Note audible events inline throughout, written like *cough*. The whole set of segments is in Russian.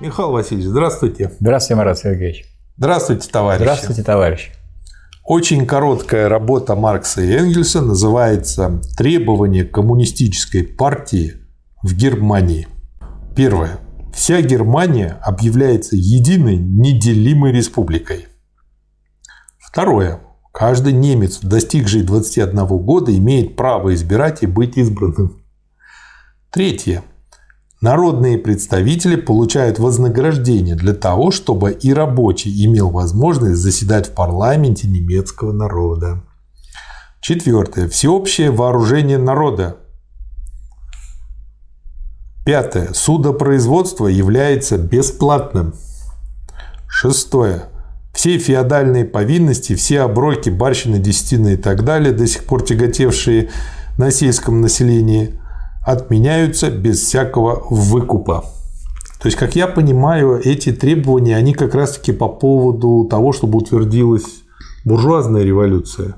Михаил Васильевич, здравствуйте. Здравствуйте, Марат Сергеевич. Здравствуйте, товарищи. Здравствуйте, товарищ. Очень короткая работа Маркса и Энгельса называется «Требования коммунистической партии в Германии». Первое. Вся Германия объявляется единой неделимой республикой. Второе. Каждый немец, достигший 21 года, имеет право избирать и быть избранным. Третье. Народные представители получают вознаграждение для того, чтобы и рабочий имел возможность заседать в парламенте немецкого народа. Четвертое. Всеобщее вооружение народа. Пятое. Судопроизводство является бесплатным. Шестое. Все феодальные повинности, все оброки, барщины, десятины и так далее, до сих пор тяготевшие на сельском населении, отменяются без всякого выкупа. То есть, как я понимаю, эти требования, они как раз-таки по поводу того, чтобы утвердилась буржуазная революция.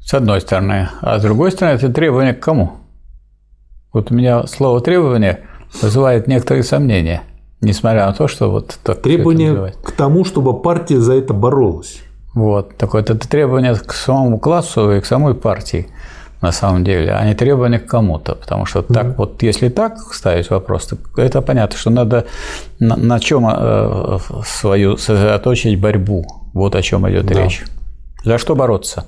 С одной стороны. А с другой стороны, это требование к кому? Вот у меня слово «требование» вызывает некоторые сомнения, несмотря на то, что вот так Требование к тому, чтобы партия за это боролась. Вот. Такое это требование к самому классу и к самой партии на самом деле, а не требования к кому-то. Потому что mm-hmm. так вот, если так ставить вопрос, то это понятно, что надо на, на чем э, свою сосредоточить борьбу. Вот о чем идет да. речь. За что бороться?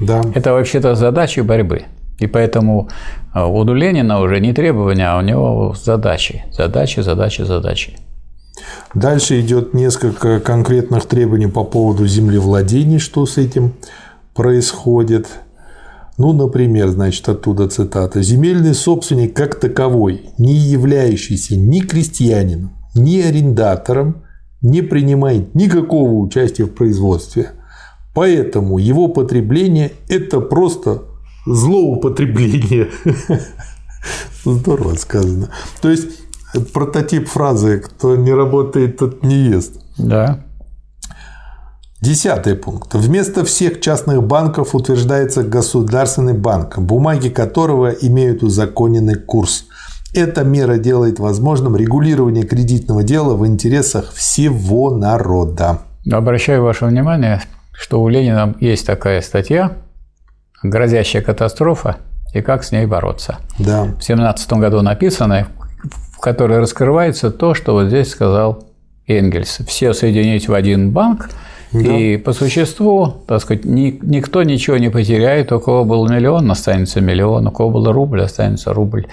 Да. Это вообще-то задача борьбы. И поэтому э, у Ленина уже не требования, а у него задачи. Задачи, задачи, задачи. Дальше идет несколько конкретных требований по поводу землевладений, что с этим происходит. Ну, например, значит, оттуда цитата. «Земельный собственник как таковой, не являющийся ни крестьянином, ни арендатором, не принимает никакого участия в производстве. Поэтому его потребление – это просто злоупотребление». *laughs* Здорово сказано. То есть, прототип фразы «кто не работает, тот не ест». Да. Десятый пункт. Вместо всех частных банков утверждается государственный банк, бумаги которого имеют узаконенный курс. Эта мера делает возможным регулирование кредитного дела в интересах всего народа. Обращаю ваше внимание, что у Ленина есть такая статья «Грозящая катастрофа и как с ней бороться». Да. В 17 году написано, в которой раскрывается то, что вот здесь сказал Энгельс. Все соединить в один банк – да. И по существу, так сказать, ни, никто ничего не потеряет. У кого был миллион, останется миллион, у кого был рубль, останется рубль.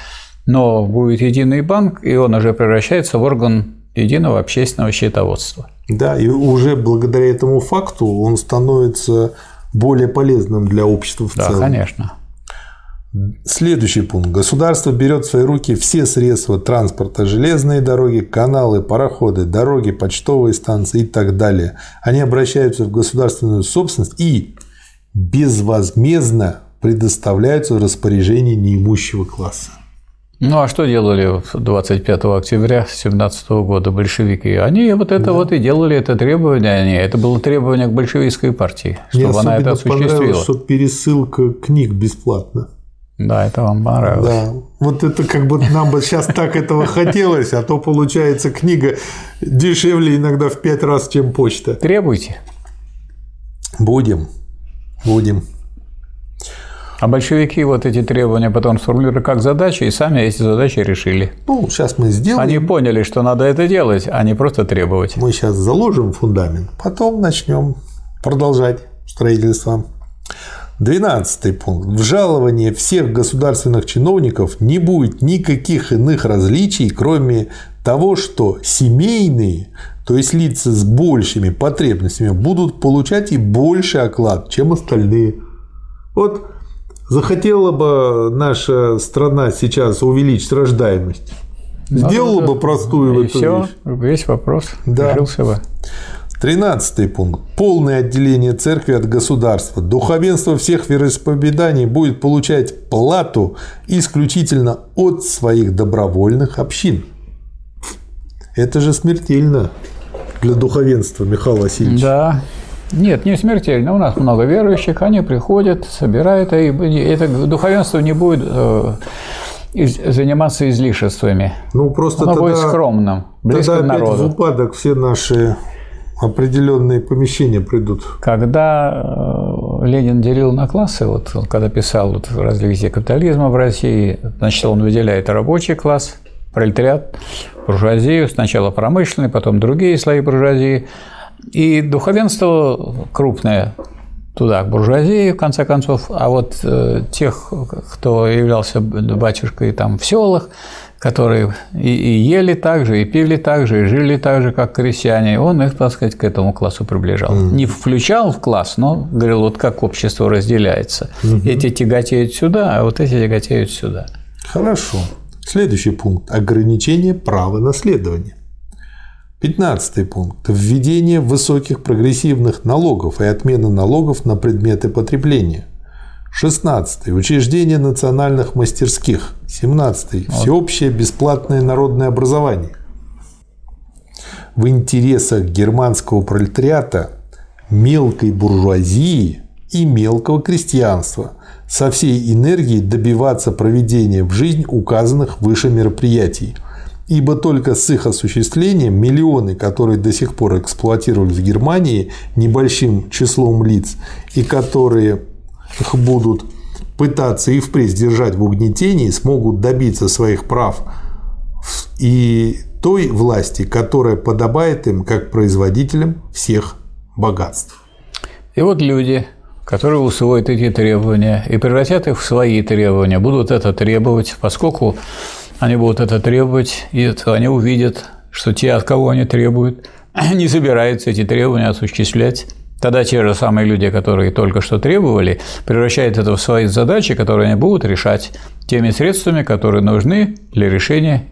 Но будет единый банк, и он уже превращается в орган единого общественного счетоводства. Да, и уже благодаря этому факту он становится более полезным для общества в да, целом. Да, конечно. Следующий пункт. Государство берет в свои руки все средства транспорта, железные дороги, каналы, пароходы, дороги, почтовые станции и так далее. Они обращаются в государственную собственность и безвозмездно предоставляются в распоряжение неимущего класса. Ну а что делали 25 октября 17 года большевики? Они вот это да. вот и делали это требование. Они, это было требование к большевистской партии, чтобы Мне она это осуществила. Что пересылка книг бесплатно. Да, это вам понравилось. Да. Вот это как бы нам бы сейчас так этого хотелось, а то получается книга дешевле иногда в пять раз, чем почта. Требуйте. Будем. Будем. А большевики вот эти требования потом сформулировали как задачи, и сами эти задачи решили. Ну, сейчас мы сделаем. Они поняли, что надо это делать, а не просто требовать. Мы сейчас заложим фундамент, потом начнем продолжать строительство. Двенадцатый пункт. В жаловании всех государственных чиновников не будет никаких иных различий, кроме того, что семейные, то есть лица с большими потребностями, будут получать и больше оклад, чем остальные. Вот захотела бы наша страна сейчас увеличить рождаемость, сделала бы простую и все, весь вопрос да. решился бы. Тринадцатый пункт. Полное отделение церкви от государства. Духовенство всех вероисповеданий будет получать плату исключительно от своих добровольных общин. Это же смертельно для духовенства, Михаил Васильевич. Да. Нет, не смертельно. У нас много верующих, они приходят, собирают, и это духовенство не будет э, заниматься излишествами. Ну, просто Оно тогда, будет скромным, близким тогда опять народу. в упадок все наши определенные помещения придут. Когда э, Ленин делил на классы, вот он когда писал вот, развитие капитализма в России, значит, он выделяет рабочий класс, пролетариат, буржуазию, сначала промышленный, потом другие слои буржуазии, и духовенство крупное туда, к буржуазии, в конце концов, а вот э, тех, кто являлся батюшкой там в селах, которые и, и ели так же, и пили так же, и жили так же, как крестьяне, он их, так сказать, к этому классу приближал. Mm. Не включал в класс, но говорил, вот как общество разделяется. Mm-hmm. Эти тяготеют сюда, а вот эти тяготеют сюда. Хорошо. Следующий пункт – ограничение права наследования. Пятнадцатый пункт – введение высоких прогрессивных налогов и отмена налогов на предметы потребления. Шестнадцатый – учреждение национальных мастерских. Семнадцатый – всеобщее бесплатное народное образование. В интересах германского пролетариата, мелкой буржуазии и мелкого крестьянства. Со всей энергией добиваться проведения в жизнь указанных выше мероприятий – ибо только с их осуществлением миллионы, которые до сих пор эксплуатировались в Германии небольшим числом лиц и которые их будут пытаться и впредь держать в угнетении, смогут добиться своих прав и той власти, которая подобает им как производителям всех богатств. И вот люди, которые усвоят эти требования и превратят их в свои требования, будут это требовать, поскольку они будут это требовать, и это они увидят, что те, от кого они требуют, *clears throat* не собираются эти требования осуществлять. Тогда те же самые люди, которые только что требовали, превращают это в свои задачи, которые они будут решать теми средствами, которые нужны для решения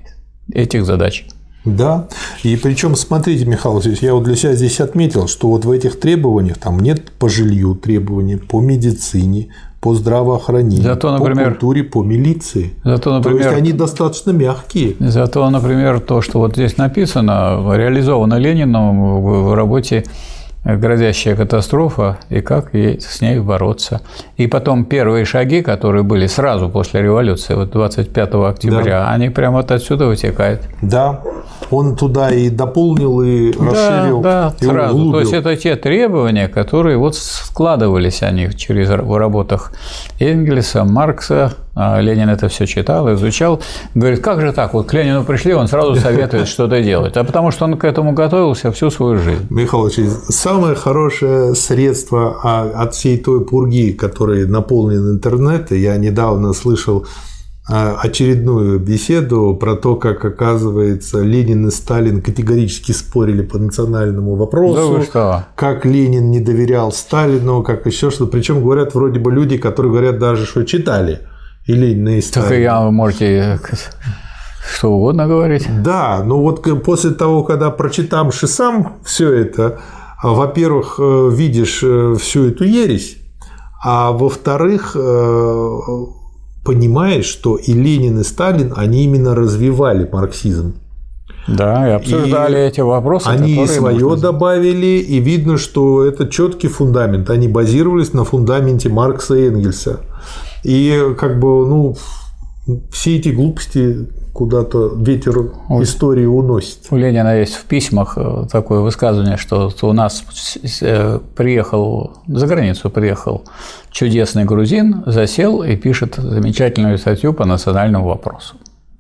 этих задач. Да, и причем, смотрите, Михаил Васильевич, я вот для себя здесь отметил, что вот в этих требованиях там нет по жилью требований, по медицине, по здравоохранению, зато, например, по культуре, по милиции. Зато, например, То есть они достаточно мягкие. Зато, например, то, что вот здесь написано, реализовано Лениным в работе грозящая катастрофа и как ей с ней бороться. И потом первые шаги, которые были сразу после революции, вот 25 октября, да. они прямо вот отсюда вытекают. Да, он туда и дополнил, и расширил, да, и сразу. углубил. То есть это те требования, которые вот складывались они через в работах Энгельса, Маркса, а Ленин это все читал, изучал. Говорит, как же так? Вот к Ленину пришли, он сразу советует что-то делать. А потому что он к этому готовился всю свою жизнь. Михаил Ильич, самое хорошее средство от всей той пурги, которой наполнен интернет, я недавно слышал очередную беседу про то, как, оказывается, Ленин и Сталин категорически спорили по национальному вопросу. Да что? Как Ленин не доверял Сталину, как еще что-то. Причем говорят вроде бы люди, которые говорят даже, что читали и Ленина и Сталина. Так я, можете что угодно говорить. Да, но вот после того, когда прочитавши сам все это, во-первых, э, видишь э, всю эту ересь, а во-вторых, понимаешь, что и Ленин, и Сталин, они именно развивали марксизм. Да, и обсуждали и эти вопросы. Они свое можно... добавили, и видно, что это четкий фундамент. Они базировались на фундаменте Маркса и Энгельса. И как бы, ну, все эти глупости куда-то ветер вот. истории уносит. У Ленина есть в письмах э, такое высказывание, что у нас э, приехал, за границу приехал чудесный грузин, засел и пишет замечательную статью по национальному вопросу.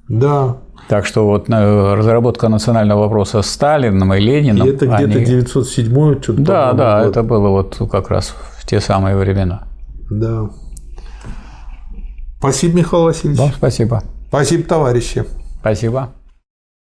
Да. Так что вот э, разработка национального вопроса с Сталином и Лениным. И это где-то они... 907 что-то. Да, да, год. это было вот как раз в те самые времена. Да. Спасибо, Михаил Васильевич. Вам спасибо. Спасибо, товарищи. Спасибо.